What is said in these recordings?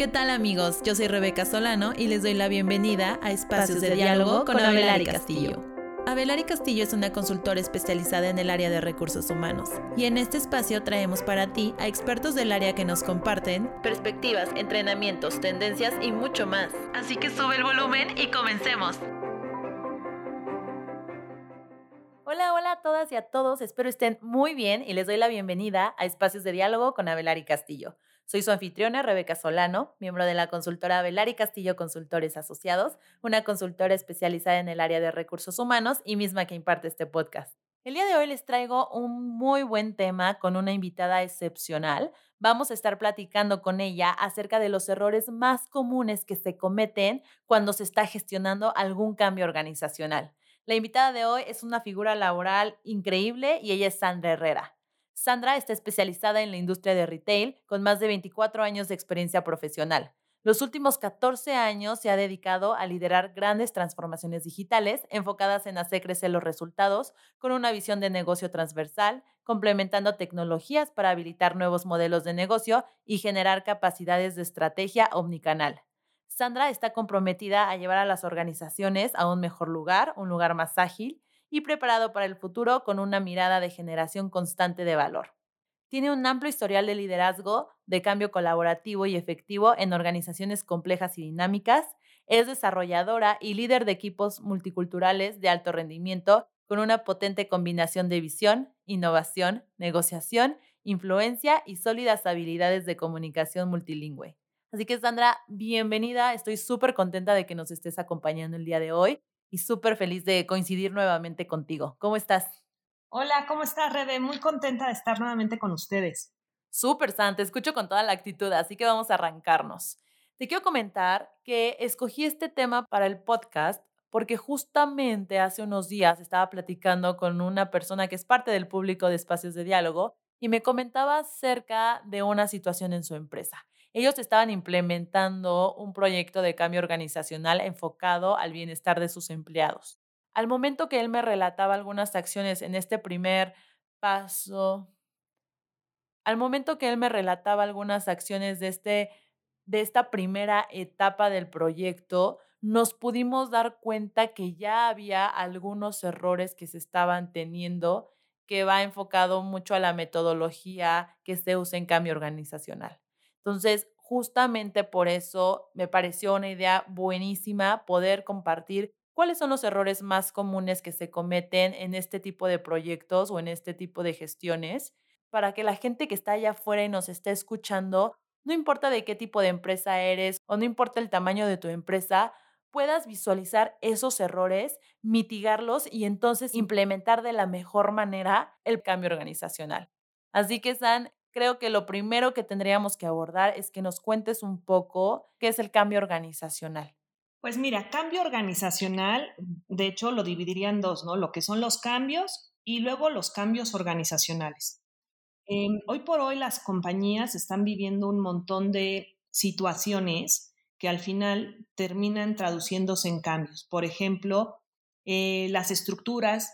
¿Qué tal amigos? Yo soy Rebeca Solano y les doy la bienvenida a Espacios, de, Diálogo con Abelari Castillo. Abelari Castillo es una consultora especializada en el área de recursos humanos y en este espacio traemos para ti a expertos del área que nos comparten perspectivas, entrenamientos, tendencias y mucho más. Así que sube el volumen y comencemos. Hola, hola a todas y a todos, espero estén muy bien y les doy la bienvenida a Espacios de Diálogo con Abelari Castillo. Soy su anfitriona, Rebeca Solano, miembro de la consultora Velari Castillo Consultores Asociados, una consultora especializada en el área de recursos humanos y misma que imparte este podcast. El día de hoy les traigo un muy buen tema con una invitada excepcional. Vamos a estar platicando con ella acerca de los errores más comunes que se cometen cuando se está gestionando algún cambio organizacional. La invitada de hoy es una figura laboral increíble y ella es Sandra Herrera. Sandra está especializada en la industria de retail con más de 24 años de experiencia profesional. Los últimos 14 años se ha dedicado a liderar grandes transformaciones digitales enfocadas en hacer crecer los resultados con una visión de negocio transversal, complementando tecnologías para habilitar nuevos modelos de negocio y generar capacidades de estrategia omnicanal. Sandra está comprometida a llevar a las organizaciones a un mejor lugar, un lugar más ágil y preparado para el futuro con una mirada de generación constante de valor. Tiene un amplio historial de liderazgo, de cambio colaborativo y efectivo en organizaciones complejas y dinámicas. Es desarrolladora y líder de equipos multiculturales de alto rendimiento con una potente combinación de visión, innovación, negociación, influencia y sólidas habilidades de comunicación multilingüe. Así que Sandra, bienvenida. Estoy súper contenta de que nos estés acompañando el día de hoy y súper feliz de coincidir nuevamente contigo. ¿Cómo estás? Hola, ¿cómo estás, Rebe? Muy contenta de estar nuevamente con ustedes. Súper, Santa, te escucho con toda la actitud, así que vamos a arrancarnos. Te quiero comentar que escogí este tema para el podcast porque justamente hace unos días estaba platicando con una persona que es parte del público de espacios de diálogo y me comentaba acerca de una situación en su empresa ellos estaban implementando un proyecto de cambio organizacional enfocado al bienestar de sus empleados. Al momento que él me relataba algunas acciones en este primer paso, al momento que él me relataba algunas acciones de, este, de esta primera etapa del proyecto, nos pudimos dar cuenta que ya había algunos errores que se estaban teniendo que va enfocado mucho a la metodología que se usa en cambio organizacional. Entonces, justamente por eso me pareció una idea buenísima poder compartir cuáles son los errores más comunes que se cometen en este tipo de proyectos o en este tipo de gestiones para que la gente que está allá afuera y nos esté escuchando, no importa de qué tipo de empresa eres o no importa el tamaño de tu empresa, puedas visualizar esos errores, mitigarlos y entonces implementar de la mejor manera el cambio organizacional. Así que, San, creo que lo primero que tendríamos que abordar es que nos cuentes un poco qué es el cambio organizacional. Pues mira, cambio organizacional, de hecho, lo dividiría en dos, ¿no? Lo que son los cambios y luego los cambios organizacionales. Em, hoy por hoy las compañías están viviendo un montón de situaciones que al final terminan traduciéndose en cambios. Por ejemplo, eh, las estructuras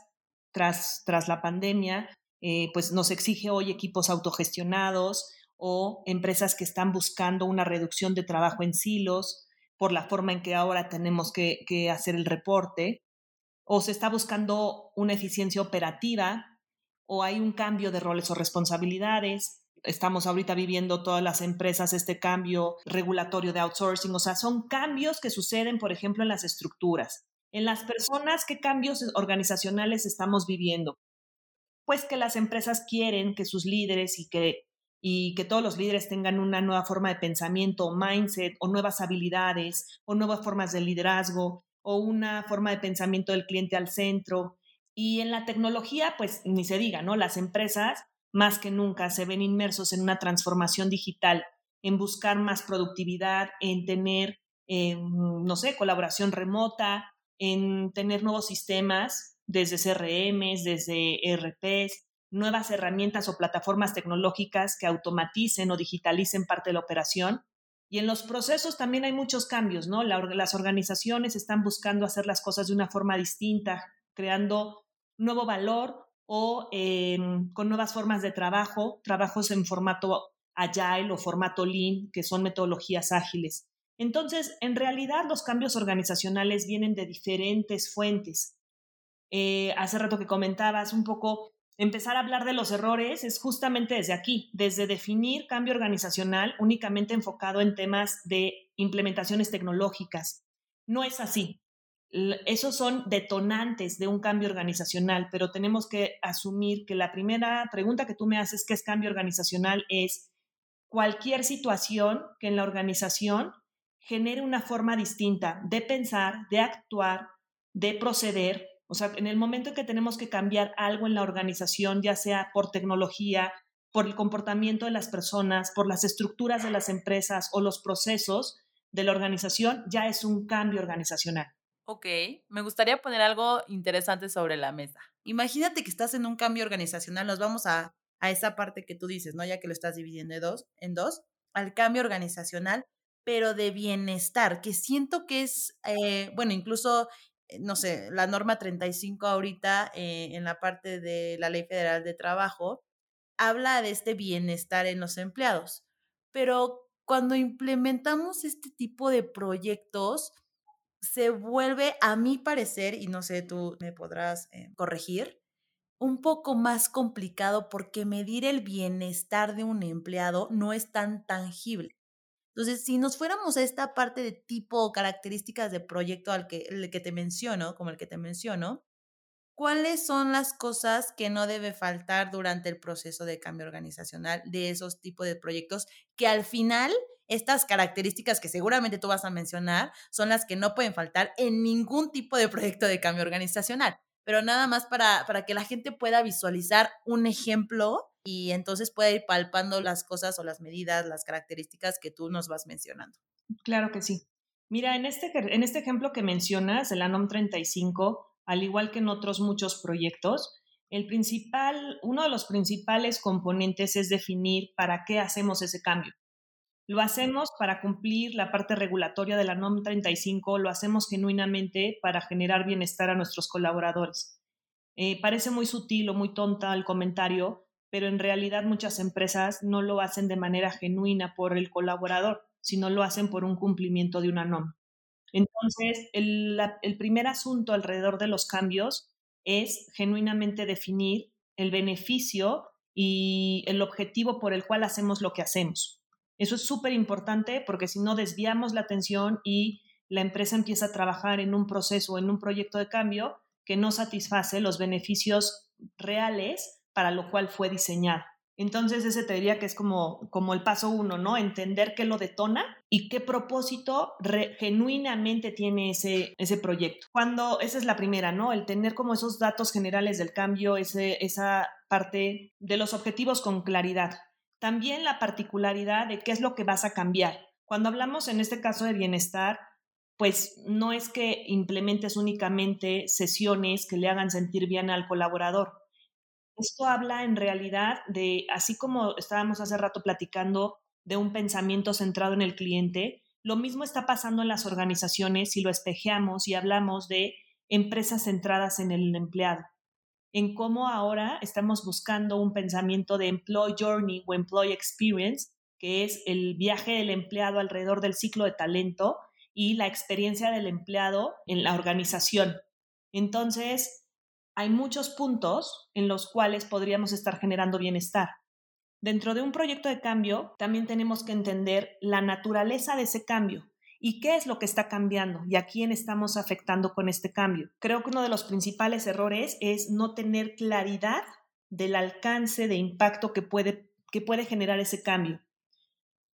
tras, tras la pandemia eh, pues nos exige hoy equipos autogestionados o empresas que están buscando una reducción de trabajo en silos por la forma en que ahora tenemos que, que hacer el reporte, o se está buscando una eficiencia operativa, o hay un cambio de roles o responsabilidades. Estamos ahorita viviendo todas las empresas este cambio regulatorio de outsourcing, o sea, son cambios que suceden, por ejemplo, en las estructuras. En las personas, ¿qué cambios organizacionales estamos viviendo? Pues que las empresas quieren que sus líderes y que, y que todos los líderes tengan una nueva forma de pensamiento, mindset, o nuevas habilidades, o nuevas formas de liderazgo, o una forma de pensamiento del cliente al centro. Y en la tecnología, pues ni se diga, ¿no? Las empresas más que nunca se ven inmersos en una transformación digital, en buscar más productividad, en tener, eh, no sé, colaboración remota, en tener nuevos sistemas desde CRMs, desde ERPs, nuevas herramientas o plataformas tecnológicas que automaticen o digitalicen parte de la operación. Y en los procesos también hay muchos cambios, ¿no? las organizaciones están buscando hacer las cosas de una forma distinta, creando nuevo valor o em, con nuevas formas de trabajo, trabajos en formato Agile o formato Lean, que son metodologías ágiles. Entonces, en realidad los cambios organizacionales vienen de diferentes fuentes. Eh, hace rato que comentabas un poco, empezar a hablar de los errores es justamente desde aquí, desde definir cambio organizacional únicamente enfocado en temas de implementaciones tecnológicas. No es así. Esos son detonantes de un cambio organizacional, pero tenemos que asumir que la primera pregunta que tú me haces, ¿qué es cambio organizacional? Es cualquier situación que en la organización genere una forma distinta de pensar, de actuar, de proceder. O sea, en el momento en que tenemos que cambiar algo en la organización, ya sea por tecnología, por el comportamiento de las personas, por las estructuras de las empresas o los procesos de la organización, ya es un cambio organizacional. Ok, me gustaría poner algo interesante sobre la mesa. Imagínate que estás en un cambio organizacional, nos vamos a, a esa parte que tú dices, ¿no? Ya que lo estás dividiendo en dos, en dos, al cambio organizacional pero de bienestar, que siento que es, eh, bueno, incluso, no sé, la norma 35 ahorita eh, en la parte de la Ley Federal de Trabajo habla de este bienestar en los empleados, pero cuando implementamos este tipo de proyectos, se vuelve, a mi parecer, y no sé, tú me podrás corregir, un poco más complicado porque medir el bienestar de un empleado no es tan tangible. Entonces, si nos fuéramos a esta parte de tipo características de proyecto al que, el que te menciono, como el que te menciono, ¿cuáles son las cosas que no debe faltar durante el proceso de cambio organizacional de esos tipos de proyectos que al final estas características que seguramente tú vas a mencionar son las que no pueden faltar en ningún tipo de proyecto de cambio organizacional? Pero nada más para, para que la gente pueda visualizar un ejemplo y entonces puede ir palpando las cosas o las medidas, las características que tú nos vas mencionando. Claro que sí. Mira, en este, en este ejemplo que mencionas, el ANOM 35, al igual que en otros muchos proyectos, el principal, uno de los principales componentes es definir para qué hacemos ese cambio. Lo hacemos para cumplir la parte regulatoria de la NOM 35, lo hacemos genuinamente para generar bienestar a nuestros colaboradores. Eh, parece muy sutil o muy tonta el comentario, pero en realidad muchas empresas no lo hacen de manera genuina por el colaborador, sino lo hacen por un cumplimiento de una norma. Entonces, el, el primer asunto alrededor de los cambios es genuinamente definir el beneficio y el objetivo por el cual hacemos lo que hacemos. Eso es súper importante porque si no desviamos la atención y la empresa empieza a trabajar en un proceso, o en un proyecto de cambio que no satisface los beneficios reales para lo cual fue diseñado. Entonces ese te diría que es como, como el paso uno, ¿no? Entender qué lo detona y qué propósito genuinamente tiene ese, ese proyecto. Cuando, esa es la primera, ¿no? El tener como esos datos generales del cambio, esa parte de los objetivos con claridad. También la particularidad de qué es lo que vas a cambiar. Cuando hablamos en este caso de bienestar, pues no es que implementes únicamente sesiones que le hagan sentir bien al colaborador esto habla en realidad de, así como estábamos hace rato platicando de un pensamiento centrado en el cliente, lo mismo está pasando en las organizaciones si lo espejeamos y hablamos de empresas centradas en el empleado, en cómo ahora estamos buscando un pensamiento de employee journey o employee experience, que es el viaje del empleado alrededor del ciclo de talento y la experiencia del empleado en la organización. Entonces, hay muchos puntos en los cuales podríamos estar generando bienestar. Dentro de un proyecto de cambio, también tenemos que entender la naturaleza de ese cambio y qué es lo que está cambiando y a quién estamos afectando con este cambio. Creo que uno de los principales errores es no tener claridad del alcance de impacto que puede, que puede generar ese cambio.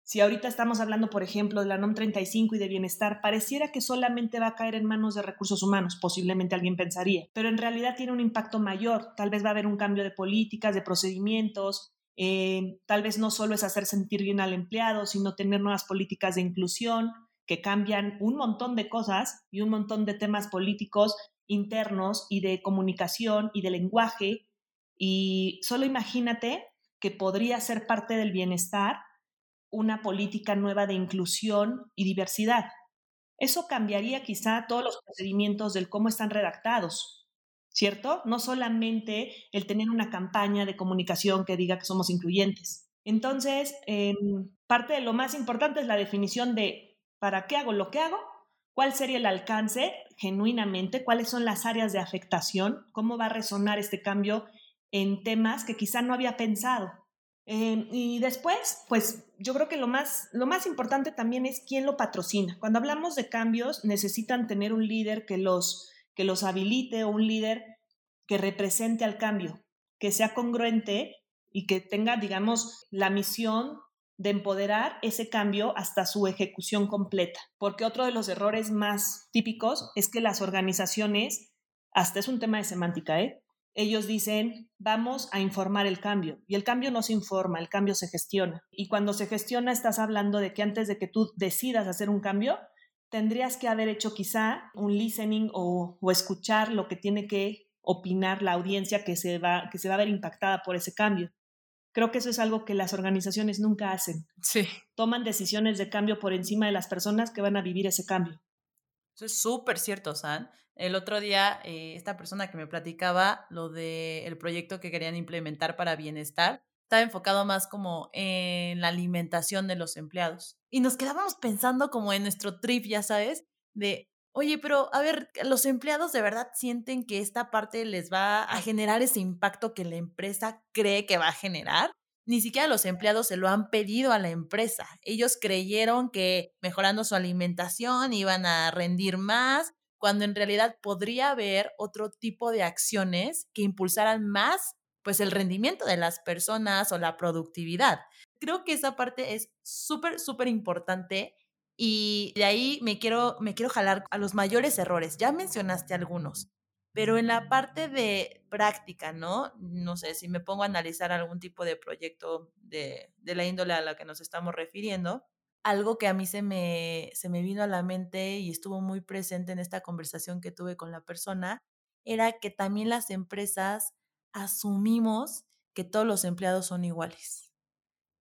Si ahorita estamos hablando, por ejemplo, de la NOM 35 y de bienestar, pareciera que solamente va a caer en manos de recursos humanos, posiblemente alguien pensaría, pero en realidad tiene un impacto mayor. Tal vez va a haber un cambio de políticas, de procedimientos, eh, tal vez no solo es hacer sentir bien al empleado, sino tener nuevas políticas de inclusión que cambian un montón de cosas y un montón de temas políticos internos y de comunicación y de lenguaje. Y solo imagínate que podría ser parte del bienestar una política nueva de inclusión y diversidad. Eso cambiaría quizá todos los procedimientos del cómo están redactados, ¿cierto? No solamente el tener una campaña de comunicación que diga que somos incluyentes. Entonces, em, parte de lo más importante es la definición de para qué hago lo que hago, cuál sería el alcance genuinamente, cuáles son las áreas de afectación, cómo va a resonar este cambio en temas que quizá no había pensado. Em, y después, pues yo creo que lo más, lo más importante también es quién lo patrocina. Cuando hablamos de cambios, necesitan tener un líder que los, que los habilite o un líder que represente al cambio, que sea congruente y que tenga, digamos, la misión de empoderar ese cambio hasta su ejecución completa. Porque otro de los errores más típicos es que las organizaciones, hasta es un tema de semántica, ¿eh? Ellos dicen, vamos a informar el cambio. Y el cambio no se informa, el cambio se gestiona. Y cuando se gestiona, estás hablando de que antes de que tú decidas hacer un cambio, tendrías que haber hecho quizá un listening o, o escuchar lo que tiene que opinar la audiencia que se, va, que se va a ver impactada por ese cambio. Creo que eso es algo que las organizaciones nunca hacen. Sí. Toman decisiones de cambio por encima de las personas que van a vivir ese cambio. Eso es súper cierto, San. El otro día, eh, esta persona que me platicaba lo del proyecto que querían implementar para bienestar, estaba enfocado más como en la alimentación de los empleados. Y nos quedábamos pensando como en nuestro trip, ya sabes, de, oye, pero a ver, los empleados de verdad sienten que esta parte les va a generar ese impacto que la empresa cree que va a generar ni siquiera los empleados se lo han pedido a la empresa. Ellos creyeron que mejorando su alimentación iban a rendir más, cuando en realidad podría haber otro tipo de acciones que impulsaran más pues el rendimiento de las personas o la productividad. Creo que esa parte es súper, súper importante y de ahí me quiero, me quiero jalar a los mayores errores. Ya mencionaste algunos. Pero en la parte de práctica, ¿no? No sé, si me pongo a analizar algún tipo de proyecto de, de la índole a la que nos estamos refiriendo, algo que a mí se me, se me vino a la mente y estuvo muy presente en esta conversación que tuve con la persona, era que también las empresas asumimos que todos los empleados son iguales,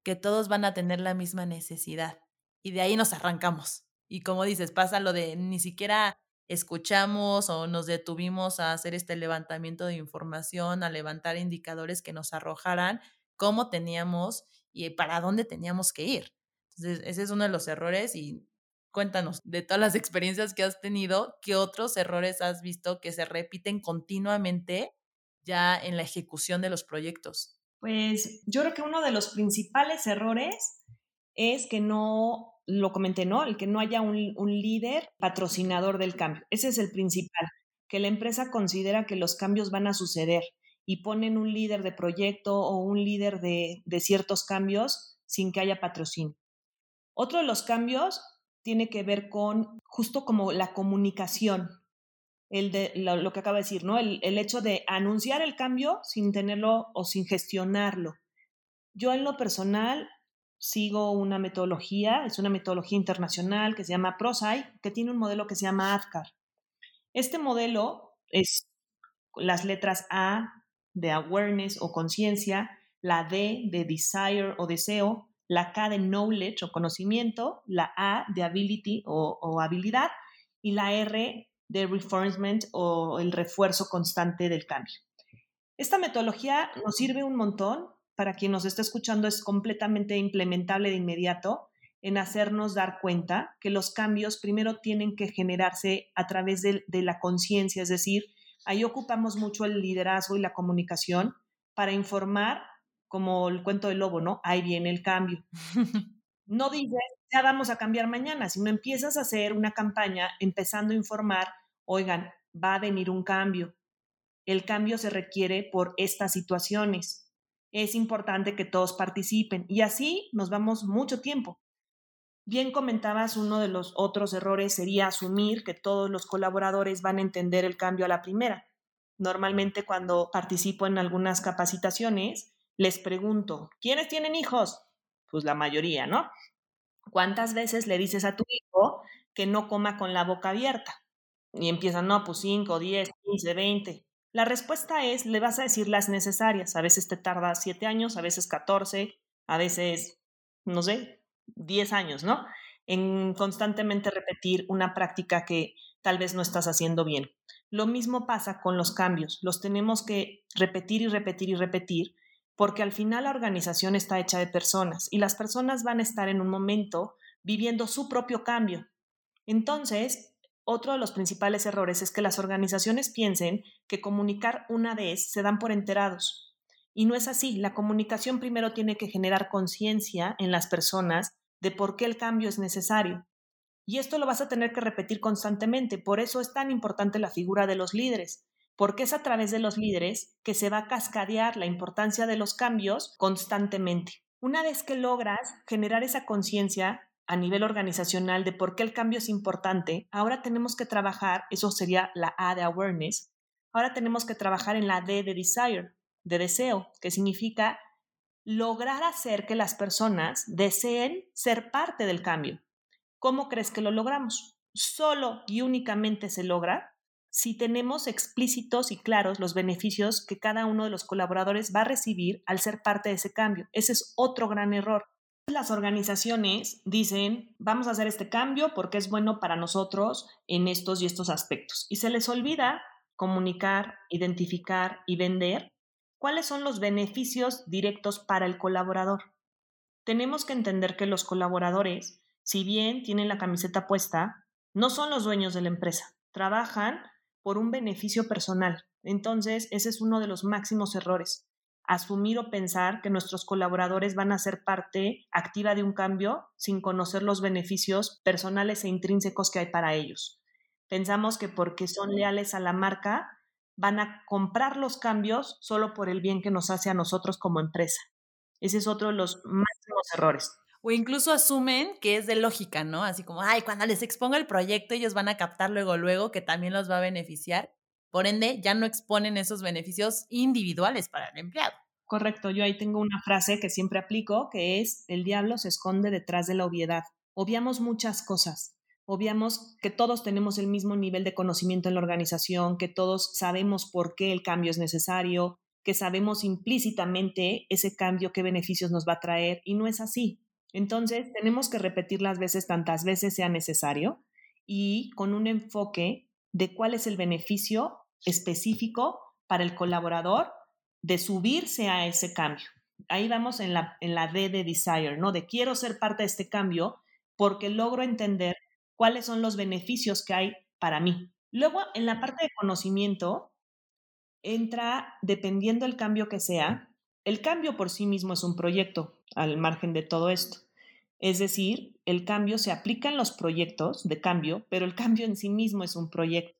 que todos van a tener la misma necesidad y de ahí nos arrancamos. Y como dices, pasa lo de ni siquiera escuchamos o nos detuvimos a hacer este levantamiento de información, a levantar indicadores que nos arrojaran cómo teníamos y para dónde teníamos que ir. Ese es uno de los errores y cuéntanos de todas las experiencias que has tenido, ¿qué otros errores has visto que se repiten continuamente ya en la ejecución de los proyectos? Pues yo creo que uno de los principales errores es que no lo comenté, ¿no? El que no haya un, líder patrocinador del cambio. Ese es el principal, que la empresa considera que los cambios van a suceder y ponen un líder de proyecto o un líder de, ciertos cambios sin que haya patrocinio. Otro de los cambios tiene que ver con justo como la comunicación, lo, que acaba de decir, ¿no? El, hecho de anunciar el cambio sin tenerlo o sin gestionarlo. Yo en lo personal sigo una metodología, es una metodología internacional que se llama ProSci, que tiene un modelo que se llama ADCAR. Este modelo es las letras A de awareness o conciencia, la D de desire o deseo, la K de knowledge o conocimiento, la A de ability o, o habilidad y la R de reinforcement o el refuerzo constante del cambio. Esta metodología nos sirve un montón para quien nos está escuchando es completamente implementable de inmediato en hacernos dar cuenta que los cambios primero tienen que generarse a través de, la conciencia, es decir, ahí ocupamos mucho el liderazgo y la comunicación para informar, como el cuento del lobo, ¿no? Ahí viene el cambio. No dices, ya vamos a cambiar mañana, sino empiezas a hacer una campaña empezando a informar, oigan, va a venir un cambio. El cambio se requiere por estas situaciones es importante que todos participen y así nos vamos mucho tiempo. Bien comentabas, uno de los otros errores sería asumir que todos los colaboradores van a entender el cambio a la primera. Normalmente cuando participo en algunas capacitaciones, les pregunto, ¿quiénes tienen hijos? Pues la mayoría, ¿no? ¿Cuántas veces le dices a tu hijo que no coma con la boca abierta? Y empiezan, no, pues 5, 10, 15, 20. La respuesta es, le vas a decir las necesarias. A veces te tarda siete años, a veces 14, a veces, no sé, 10 años, ¿no? En constantemente repetir una práctica que tal vez no estás haciendo bien. Lo mismo pasa con los cambios. Los tenemos que repetir y repetir y repetir porque al final la organización está hecha de personas y las personas van a estar en un momento viviendo su propio cambio. Entonces, otro de los principales errores es que las organizaciones piensen que comunicar una vez se dan por enterados. Y no es así. La comunicación primero tiene que generar conciencia en las personas de por qué el cambio es necesario. Y esto lo vas a tener que repetir constantemente. Por eso es tan importante la figura de los líderes porque es a través de los líderes que se va a cascadear la importancia de los cambios constantemente. Una vez que logras generar esa conciencia a nivel organizacional de por qué el cambio es importante, ahora tenemos que trabajar, eso sería la A de awareness, ahora tenemos que trabajar en la D de desire, de deseo, que significa lograr hacer que las personas deseen ser parte del cambio. ¿Cómo crees que lo logramos? Solo y únicamente se logra si tenemos explícitos y claros los beneficios que cada uno de los colaboradores va a recibir al ser parte de ese cambio. Ese es otro gran error. Las organizaciones dicen, vamos a hacer este cambio porque es bueno para nosotros en estos y estos aspectos. Y se les olvida comunicar, identificar y vender cuáles son los beneficios directos para el colaborador. Tenemos que entender que los colaboradores, si bien tienen la camiseta puesta, no son los dueños de la empresa. Trabajan por un beneficio personal. Entonces, ese es uno de los máximos errores. Asumir o pensar que nuestros colaboradores van a ser parte activa de un cambio sin conocer los beneficios personales e intrínsecos que hay para ellos. Pensamos que porque son leales a la marca, van a comprar los cambios solo por el bien que nos hace a nosotros como empresa. Ese es otro de los máximos errores. O incluso asumen que es de lógica, ¿no? Así como, ay, cuando les exponga el proyecto, ellos van a captar luego, luego, que también los va a beneficiar. Por ende, ya no exponen esos beneficios individuales para el empleado. Correcto, yo ahí tengo una frase que siempre aplico, que es, el diablo se esconde detrás de la obviedad. Obviamos muchas cosas. Obviamos que todos tenemos el mismo nivel de conocimiento en la organización, que todos sabemos por qué el cambio es necesario, que sabemos implícitamente ese cambio, qué beneficios nos va a traer, y no es así. Entonces, tenemos que repetir las veces tantas veces sea necesario y con un enfoque de cuál es el beneficio específico para el colaborador de subirse a ese cambio. Ahí vamos en la, en la D de desire, ¿no? De quiero ser parte de este cambio porque logro entender cuáles son los beneficios que hay para mí. Luego, en la parte de conocimiento, entra, dependiendo del cambio que sea, el cambio por sí mismo es un proyecto, al margen de todo esto. Es decir, el cambio se aplica en los proyectos de cambio, pero el cambio en sí mismo es un proyecto.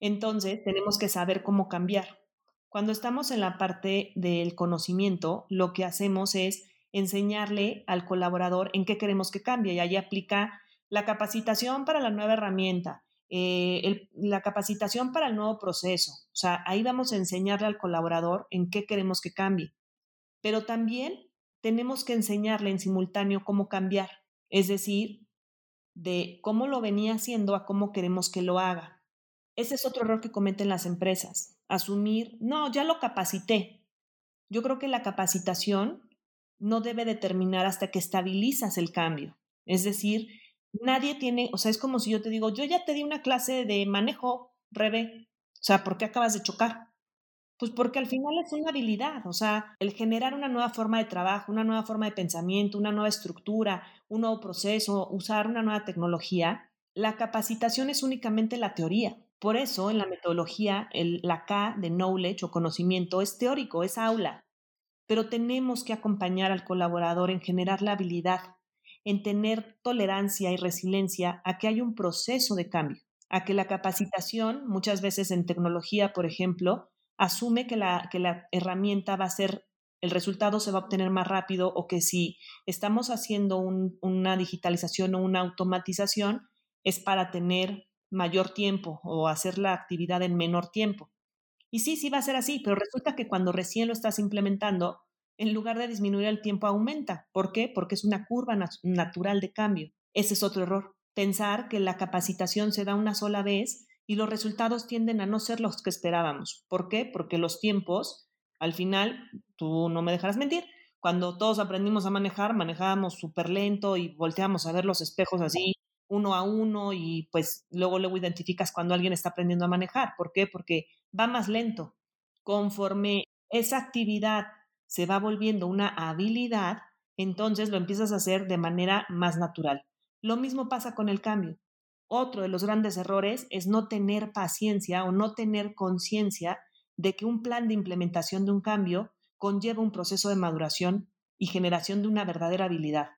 Entonces, tenemos que saber cómo cambiar. Cuando estamos en la parte del conocimiento, lo que hacemos es enseñarle al colaborador en qué queremos que cambie y ahí aplica la capacitación para la nueva herramienta, eh, la capacitación para el nuevo proceso. O sea, ahí vamos a enseñarle al colaborador en qué queremos que cambie. Pero también tenemos que enseñarle en simultáneo cómo cambiar, es decir, de cómo lo venía haciendo a cómo queremos que lo haga. Ese es otro error que cometen las empresas, asumir, no, ya lo capacité. Yo creo que la capacitación no debe determinar hasta que estabilizas el cambio. Es decir, nadie tiene, o sea, es como si yo te digo, yo ya te di una clase de manejo, Rebe, o sea, ¿por qué acabas de chocar? Pues porque al final es una habilidad, o sea, el generar una nueva forma de trabajo, una nueva forma de pensamiento, una nueva estructura, un nuevo proceso, usar una nueva tecnología, la capacitación es únicamente la teoría. Por eso en la metodología, el, la K de knowledge o conocimiento es teórico, es aula, pero tenemos que acompañar al colaborador en generar la habilidad, en tener tolerancia y resiliencia a que hay un proceso de cambio, a que la capacitación, muchas veces en tecnología, por ejemplo, asume que la, que la herramienta va a ser, el resultado se va a obtener más rápido o que si estamos haciendo una digitalización o una automatización es para tener mayor tiempo o hacer la actividad en menor tiempo. Y sí, sí va a ser así, pero resulta que cuando recién lo estás implementando, en lugar de disminuir el tiempo, aumenta. ¿Por qué? Porque es una curva natural de cambio. Ese es otro error. Pensar que la capacitación se da una sola vez y los resultados tienden a no ser los que esperábamos. ¿Por qué? Porque los tiempos, al final, tú no me dejarás mentir, cuando todos aprendimos a manejar, manejábamos súper lento y volteamos a ver los espejos así uno a uno y pues luego luego identificas cuando alguien está aprendiendo a manejar. ¿Por qué? Porque va más lento. Conforme esa actividad se va volviendo una habilidad, entonces lo empiezas a hacer de manera más natural. Lo mismo pasa con el cambio. Otro de los grandes errores es no tener paciencia o no tener conciencia de que un plan de implementación de un cambio conlleva un proceso de maduración y generación de una verdadera habilidad.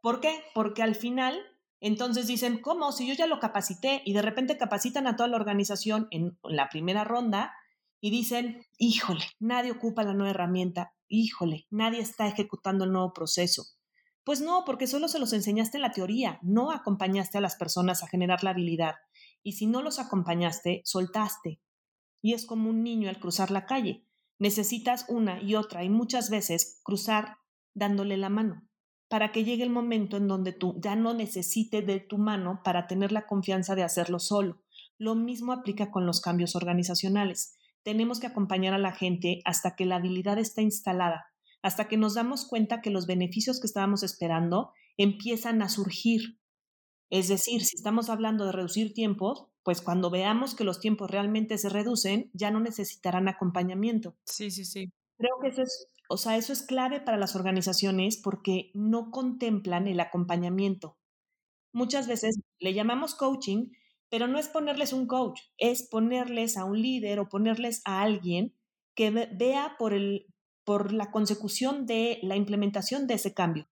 ¿Por qué? Porque al final, entonces dicen, ¿cómo? Si yo ya lo capacité y de repente capacitan a toda la organización en la primera ronda y dicen, híjole, nadie ocupa la nueva herramienta, híjole, nadie está ejecutando el nuevo proceso. Pues no, porque solo se los enseñaste en la teoría, no acompañaste a las personas a generar la habilidad. Y si no los acompañaste, soltaste. Y es como un niño al cruzar la calle. Necesitas una y otra y muchas veces cruzar dándole la mano para que llegue el momento en donde tú ya no necesites de tu mano para tener la confianza de hacerlo solo. Lo mismo aplica con los cambios organizacionales. Tenemos que acompañar a la gente hasta que la habilidad está instalada, hasta que nos damos cuenta que los beneficios que estábamos esperando empiezan a surgir. Es decir, si estamos hablando de reducir tiempos, pues cuando veamos que los tiempos realmente se reducen, ya no necesitarán acompañamiento. Sí, sí, sí. Creo que eso es, o sea, eso es clave para las organizaciones porque no contemplan el acompañamiento. Muchas veces le llamamos coaching, pero no es ponerles un coach, es ponerles a un líder o ponerles a alguien que vea por, el, por la consecución de la implementación de ese cambio,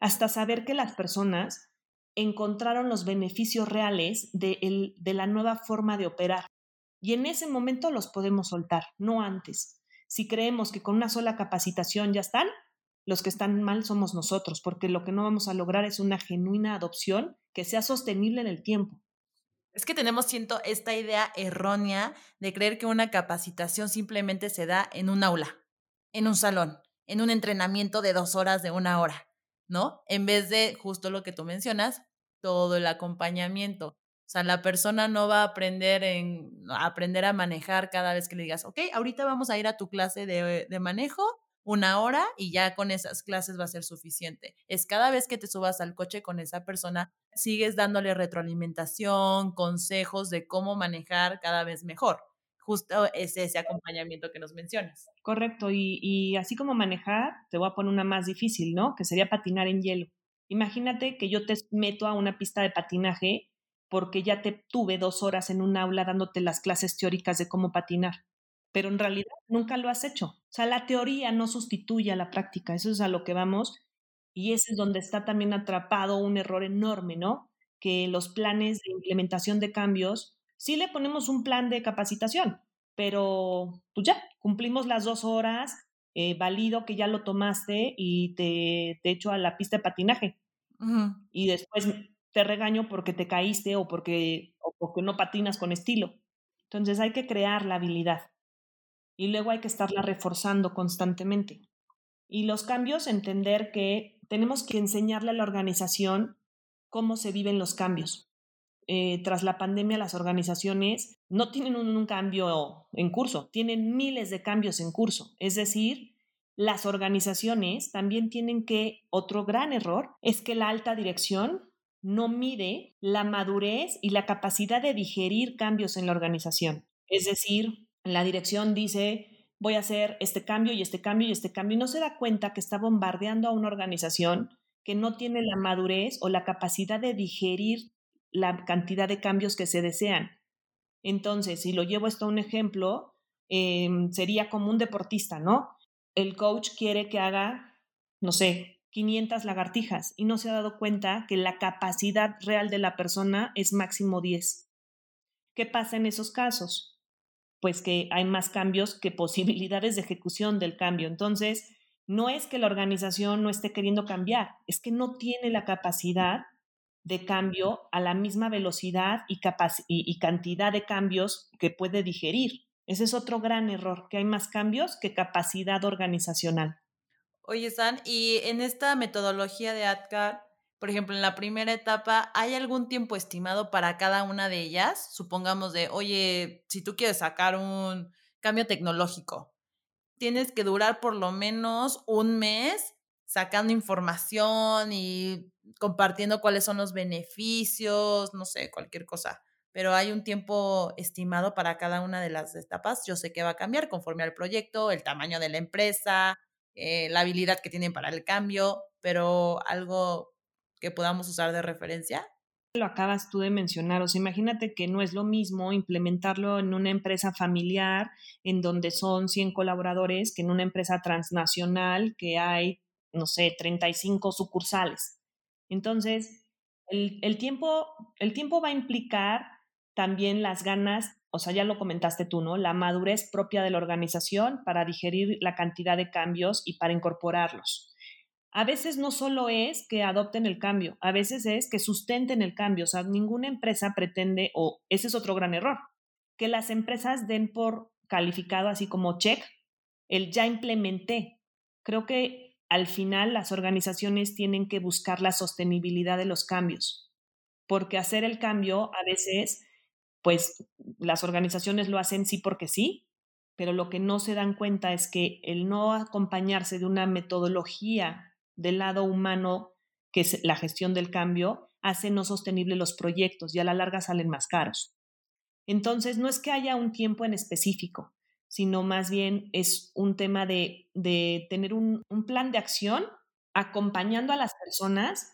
hasta saber que las personas encontraron los beneficios reales de, la nueva forma de operar. Y en ese momento los podemos soltar, no antes. Si creemos que con una sola capacitación ya están, los que están mal somos nosotros, porque lo que no vamos a lograr es una genuina adopción que sea sostenible en el tiempo. Es que tenemos siento esta idea errónea de creer que una capacitación simplemente se da en un aula, en un salón, en un entrenamiento de dos horas de una hora. ¿no? En vez de justo lo que tú mencionas, todo el acompañamiento. O sea, la persona no va a aprender, en, a aprender a manejar cada vez que le digas, ok, ahorita vamos a ir a tu clase de manejo una hora y ya con esas clases va a ser suficiente. Es cada vez que te subas al coche con esa persona, sigues dándole retroalimentación, consejos de cómo manejar cada vez mejor justo es ese acompañamiento que nos mencionas. Correcto, y, y, así como manejar, te voy a poner una más difícil, ¿no? Que sería patinar en hielo. Imagínate que yo te meto a una pista de patinaje porque ya te tuve dos horas en un aula dándote las clases teóricas de cómo patinar, pero en realidad nunca lo has hecho. O sea, la teoría no sustituye a la práctica, eso es a lo que vamos, y ese es donde está también atrapado un error enorme, ¿no? Que los planes de implementación de cambios sí le ponemos un plan de capacitación, pero pues ya, cumplimos las dos horas, eh, valido que ya lo tomaste y te, te echo a la pista de patinaje. Y después te regaño porque te caíste o porque, o porque no patinas con estilo. Entonces hay que crear la habilidad y luego hay que estarla reforzando constantemente. Y los cambios, entender que tenemos que enseñarle a la organización cómo se viven los cambios. Eh, tras la pandemia las organizaciones no tienen un, cambio en curso, tienen miles de cambios en curso. Es decir, las organizaciones también tienen que, otro gran error es que la alta dirección no mide la madurez y la capacidad de digerir cambios en la organización. Es decir, la dirección dice, voy a hacer este cambio y este cambio y este cambio y no se da cuenta que está bombardeando a una organización que no tiene la madurez o la capacidad de digerir la cantidad de cambios que se desean. Entonces, si lo llevo esto a un ejemplo, em, sería como un deportista, ¿no? El coach quiere que haga, no sé, 500 lagartijas y no se ha dado cuenta que la capacidad real de la persona es máximo 10. ¿Qué pasa en esos casos? Pues que hay más cambios que posibilidades de ejecución del cambio. Entonces, no es que la organización no esté queriendo cambiar, es que no tiene la capacidad de cambio a la misma velocidad y, y, cantidad de cambios que puede digerir. Ese es otro gran error, que hay más cambios que capacidad organizacional. Oye, San, y en esta metodología de ADCAR, por ejemplo, en la primera etapa, ¿hay algún tiempo estimado para cada una de ellas? Supongamos de, oye, si tú quieres sacar un cambio tecnológico, tienes que durar por lo menos un mes sacando información y compartiendo cuáles son los beneficios, no sé, cualquier cosa. Pero hay un tiempo estimado para cada una de las etapas. Yo sé que va a cambiar conforme al proyecto, el tamaño de la empresa, eh, la habilidad que tienen para el cambio, pero algo que podamos usar de referencia? Lo acabas tú de mencionar, o sea, imagínate que no es lo mismo implementarlo en una empresa familiar en donde son 100 colaboradores que en una empresa transnacional que hay, no sé, 35 sucursales. Entonces, el, el, tiempo, el tiempo va a implicar también las ganas, o sea, ya lo comentaste tú, ¿no? La madurez propia de la organización para digerir la cantidad de cambios y para incorporarlos a veces no solo es que adopten el cambio, a veces es que sustenten el cambio. O sea, ninguna empresa pretende, o ese es otro gran error, que las empresas den por calificado así como check, el ya implementé. Creo que al final las organizaciones tienen que buscar la sostenibilidad de los cambios, porque hacer el cambio a veces, pues las organizaciones lo hacen sí porque sí, pero lo que no se dan cuenta es que el no acompañarse de una metodología del lado humano, que es la gestión del cambio, hace no sostenible los proyectos y a la larga salen más caros. Entonces, no es que haya un tiempo en específico, sino más bien es un tema de, tener un, plan de acción acompañando a las personas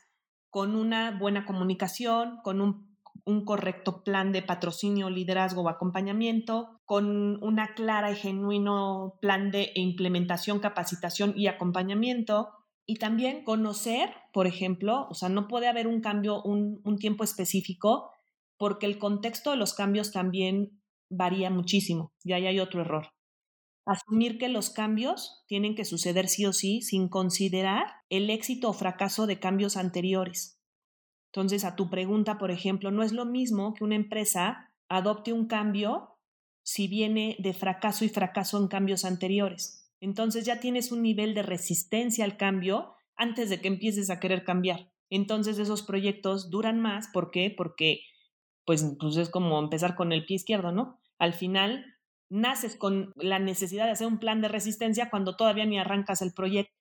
con una buena comunicación, con un, un, correcto plan de patrocinio, liderazgo o acompañamiento, con una clara y genuino plan de implementación, capacitación y acompañamiento, y también conocer, por ejemplo, o sea, no puede haber un cambio, un, tiempo específico, porque el contexto de los cambios también varía muchísimo. Y ahí hay otro error. Asumir que los cambios tienen que suceder sí o sí sin considerar el éxito o fracaso de cambios anteriores. Entonces, a tu pregunta, por ejemplo, no es lo mismo que una empresa adopte un cambio si viene de fracaso y fracaso en cambios anteriores. Entonces ya tienes un nivel de resistencia al cambio antes de que empieces a querer cambiar. Entonces esos proyectos duran más. ¿Por qué? Porque pues, pues es como empezar con el pie izquierdo, ¿no? Al final naces con la necesidad de hacer un plan de resistencia cuando todavía ni arrancas el proyecto.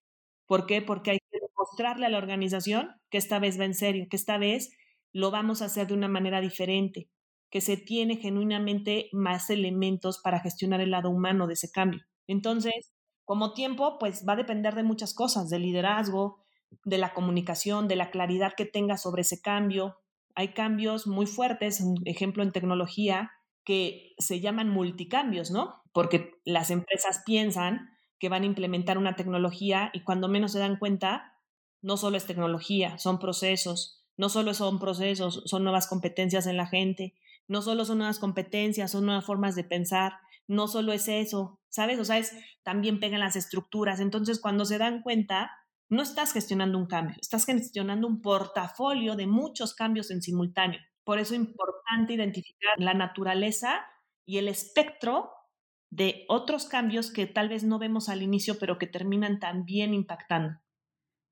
¿Por qué? Porque hay que demostrarle a la organización que esta vez va en serio, que esta vez lo vamos a hacer de una manera diferente, que se tiene genuinamente más elementos para gestionar el lado humano de ese cambio. Entonces, como tiempo, pues va a depender de muchas cosas, del liderazgo, de la comunicación, de la claridad que tenga sobre ese cambio. Hay cambios muy fuertes, un ejemplo en tecnología, que se llaman multicambios, ¿no? Porque las empresas piensan que van a implementar una tecnología y cuando menos se dan cuenta, no solo es tecnología, son procesos, no solo son procesos, son nuevas competencias en la gente, no solo son nuevas competencias, son nuevas formas de pensar, no solo es eso, ¿sabes? O sea, es, también pegan las estructuras. Entonces, cuando se dan cuenta, no estás gestionando un cambio, estás gestionando un portafolio de muchos cambios en simultáneo. Por eso es importante identificar la naturaleza y el espectro de otros cambios que tal vez no vemos al inicio, pero que terminan también impactando.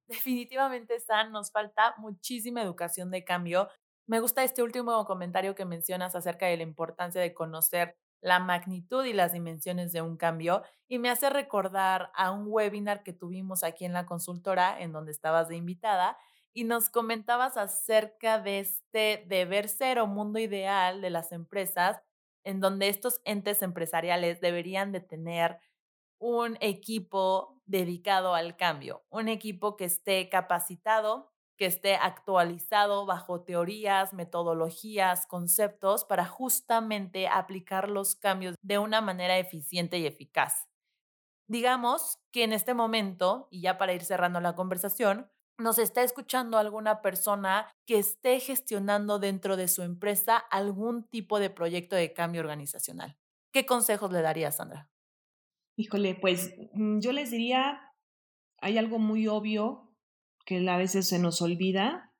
Definitivamente, San, nos falta muchísima educación de cambio. Me gusta este último comentario que mencionas acerca de la importancia de conocer la magnitud y las dimensiones de un cambio y me hace recordar a un webinar que tuvimos aquí en la consultora en donde estabas de invitada y nos comentabas acerca de este deber ser o mundo ideal de las empresas en donde estos entes empresariales deberían de tener un equipo dedicado al cambio, un equipo que esté capacitado que esté actualizado bajo teorías, metodologías, conceptos para justamente aplicar los cambios de una manera eficiente y eficaz. Digamos que en este momento, y ya para ir cerrando la conversación, nos está escuchando alguna persona que esté gestionando dentro de su empresa algún tipo de proyecto de cambio organizacional. ¿Qué consejos le daría, Sandra? Híjole, pues mm, yo les diría, hay algo muy obvio que a veces se nos olvida,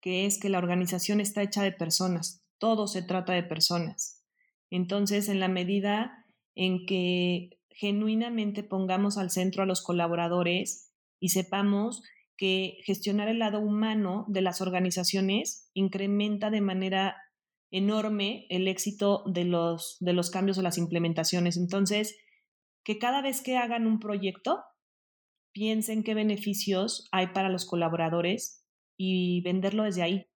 que es que la organización está hecha de personas, todo se trata de personas. Entonces, en la medida en que genuinamente pongamos al centro a los colaboradores y sepamos que gestionar el lado humano de las organizaciones incrementa de manera enorme el éxito de los, de los cambios o las implementaciones. Entonces, que cada vez que hagan un proyecto, piensen qué beneficios hay para los colaboradores y venderlo desde ahí.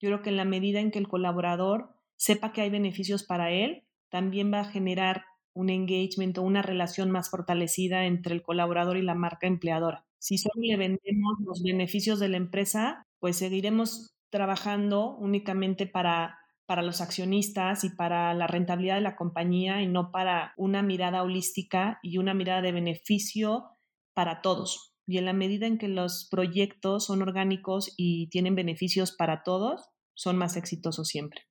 Yo creo que en la medida en que el colaborador sepa que hay beneficios para él, también va a generar un engagement o una relación más fortalecida entre el colaborador y la marca empleadora. Si solo le vendemos los beneficios de la empresa, pues seguiremos trabajando únicamente para, para los accionistas y para la rentabilidad de la compañía y no para una mirada holística y una mirada de beneficio para todos. Y en la medida en que los proyectos son orgánicos y tienen beneficios para todos, son más exitosos siempre.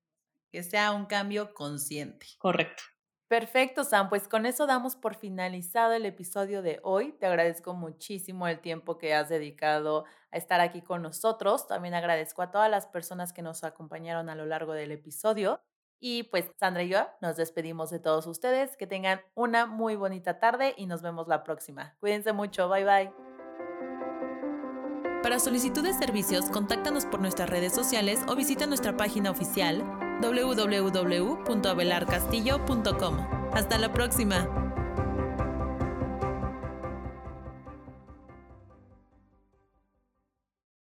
Que sea un cambio consciente. Correcto. Perfecto, Sam. Pues con eso damos por finalizado el episodio de hoy. Te agradezco muchísimo el tiempo que has dedicado a estar aquí con nosotros. También agradezco a todas las personas que nos acompañaron a lo largo del episodio. Y pues Sandra y yo nos despedimos de todos ustedes. Que tengan una muy bonita tarde y nos vemos la próxima. Cuídense mucho. Bye bye. Para solicitud de servicios, contáctanos por nuestras redes sociales o visita nuestra página oficial www.abelarcastillo.com. Hasta la próxima.